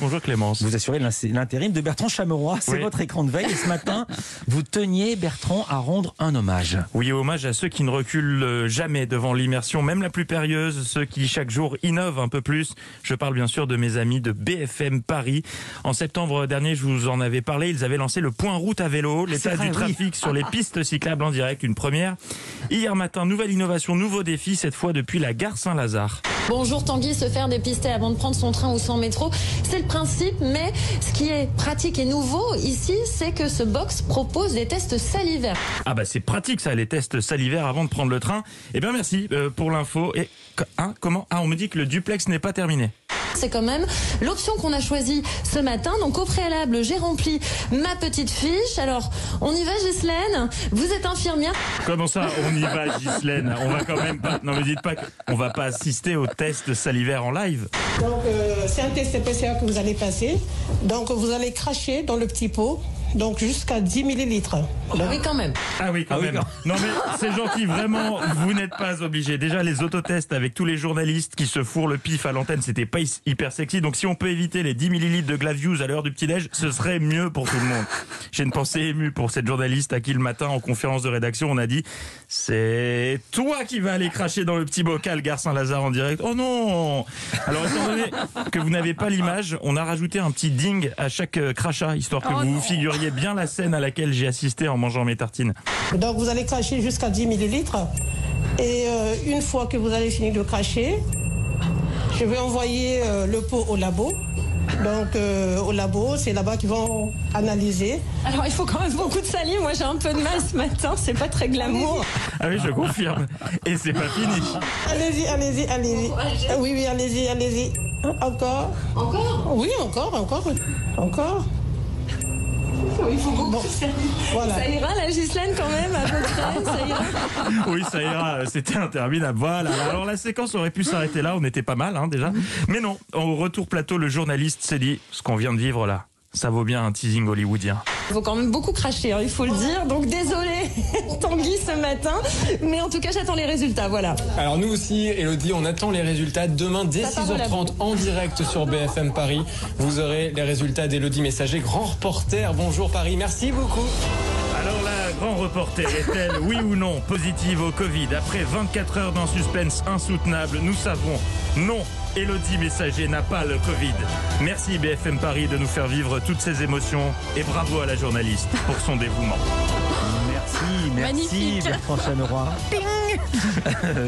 Bonjour Clémence. Vous assurez l'intérim de Bertrand Chameroy. C'est Oui. votre écran de veille. Et ce matin, vous teniez, Bertrand, à rendre un hommage. Oui, hommage à ceux qui ne reculent euh, jamais devant l'immersion, même la plus périlleuse, ceux qui chaque jour innovent un peu plus. Je parle bien sûr de mes amis de BFM Paris. En septembre dernier, je vous en avais parlé, ils avaient lancé le point route à vélo, l'état vrai, du oui. trafic sur les pistes cyclables en direct, une première. Hier matin, nouvelle innovation, nouveau défi, cette fois depuis la gare Saint-Lazare. Bonjour Tanguy, se faire dépister avant de prendre son train ou son métro, c'est le principe, mais ce qui est pratique et nouveau ici, c'est que ce box propose des tests salivaires. Ah bah c'est pratique ça, les tests salivaires avant de prendre le train. Eh bien merci euh, pour l'info. Et hein, comment? Ah, on me dit que le duplex n'est pas terminé. C'est quand même l'option qu'on a choisie ce matin. Donc au préalable, j'ai rempli ma petite fiche. Alors, on y va Ghislaine? Vous êtes infirmière Comment ça, on y va, Ghislaine? On va quand même pas. Non, mais dites pas qu'on va pas assister au test salivaire en live. Donc, euh, c'est un test PCR que vous allez passer. Donc, vous allez cracher dans le petit pot, donc jusqu'à 10 millilitres. Donc, Oui quand même. Ah oui, quand Ah oui, même. quand- Non, mais c'est gentil, vraiment, vous n'êtes pas obligés. Déjà, les autotests avec tous les journalistes qui se fourrent le pif à l'antenne, c'était pas hy- hyper sexy. Donc, si on peut éviter les 10 millilitres de Glavius à l'heure du petit-déj, ce serait mieux pour tout le monde. J'ai une pensée émue pour cette journaliste à qui le matin, en conférence de rédaction, on a dit c'est toi qui vas aller cracher dans le petit bocal, Gare Saint-Lazare en direct. Oh non Alors, étant donné que vous n'avez pas l'image, on a rajouté un petit ding à chaque euh, crachat, histoire que vous vous figuriez bien la scène à laquelle j'ai assisté en mangeant mes tartines. donc, vous allez cracher jusqu'à 10 millilitres. Et euh, une fois que vous avez fini de cracher, je vais envoyer euh, le pot au labo. Donc, euh, au labo, c'est là-bas qu'ils vont analyser. Alors il faut quand même beaucoup de salive. Moi j'ai un peu de mal ce matin. C'est pas très glamour. Ah oui, je confirme. Et c'est pas fini. Allez-y, allez-y, allez-y. Ah Oui, oui, allez-y, allez-y. Encore? Encore? Oui, encore, encore, encore. Il faut beaucoup Bon, voilà. Ça ira la Ghislaine quand même à peu près. Ça ira. Oui, ça ira. C'était interminable. Voilà. Alors la séquence aurait pu s'arrêter là. On était pas mal, hein, déjà. Mais non. Au retour plateau, le journaliste s'est dit ce qu'on vient de vivre là. Ça vaut bien un teasing hollywoodien. Il faut quand même beaucoup cracher, hein, il faut le dire. Donc désolé Tanguy ce matin, mais en tout cas j'attends les résultats. Voilà. Alors nous aussi, Elodie, on attend les résultats demain dès La parole à 6h30 en direct sur BFM Paris. Vous aurez les résultats d'Elodie Messager, grand reporter. Bonjour Paris, merci beaucoup. Alors la grand reporter est-elle, oui ou non, positive au Covid Après 24 heures d'un suspense insoutenable, nous savons, non, Elodie Messager n'a pas le Covid. Merci BFM Paris de nous faire vivre toutes ces émotions et bravo à la journaliste pour son dévouement. Merci, merci, Magnifique. Bertrand Chameroy.